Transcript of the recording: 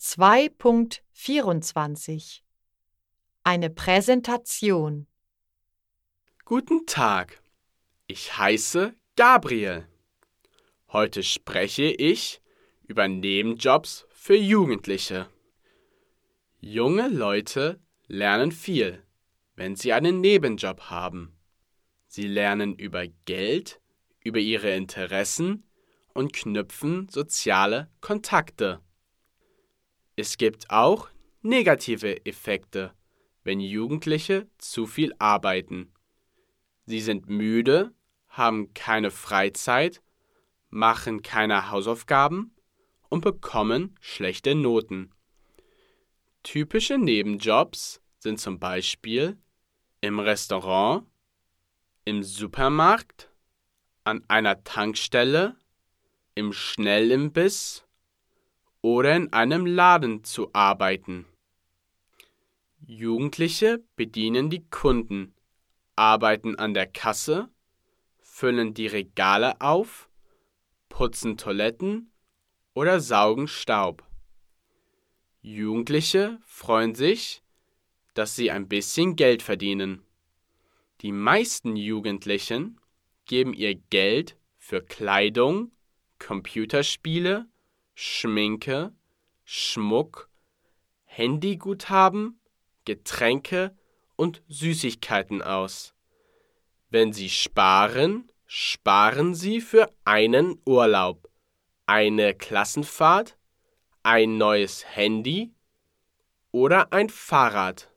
2.24 Eine Präsentation Guten Tag, ich heiße Gabriel. Heute spreche ich über Nebenjobs für Jugendliche. Junge Leute lernen viel, wenn sie einen Nebenjob haben. Sie lernen über Geld, über ihre Interessen und knüpfen soziale Kontakte. Es gibt auch negative Effekte, wenn Jugendliche zu viel arbeiten. Sie sind müde, haben keine Freizeit, machen keine Hausaufgaben und bekommen schlechte Noten. Typische Nebenjobs sind zum Beispiel im Restaurant, im Supermarkt, an einer Tankstelle, im Schnellimbiss oder in einem Laden zu arbeiten. Jugendliche bedienen die Kunden, arbeiten an der Kasse, füllen die Regale auf, putzen Toiletten oder saugen Staub. Jugendliche freuen sich, dass sie ein bisschen Geld verdienen. Die meisten Jugendlichen geben ihr Geld für Kleidung, Computerspiele, Schminke, Schmuck, Handyguthaben, Getränke und Süßigkeiten aus. Wenn Sie sparen, sparen Sie für einen Urlaub, eine Klassenfahrt, ein neues Handy oder ein Fahrrad.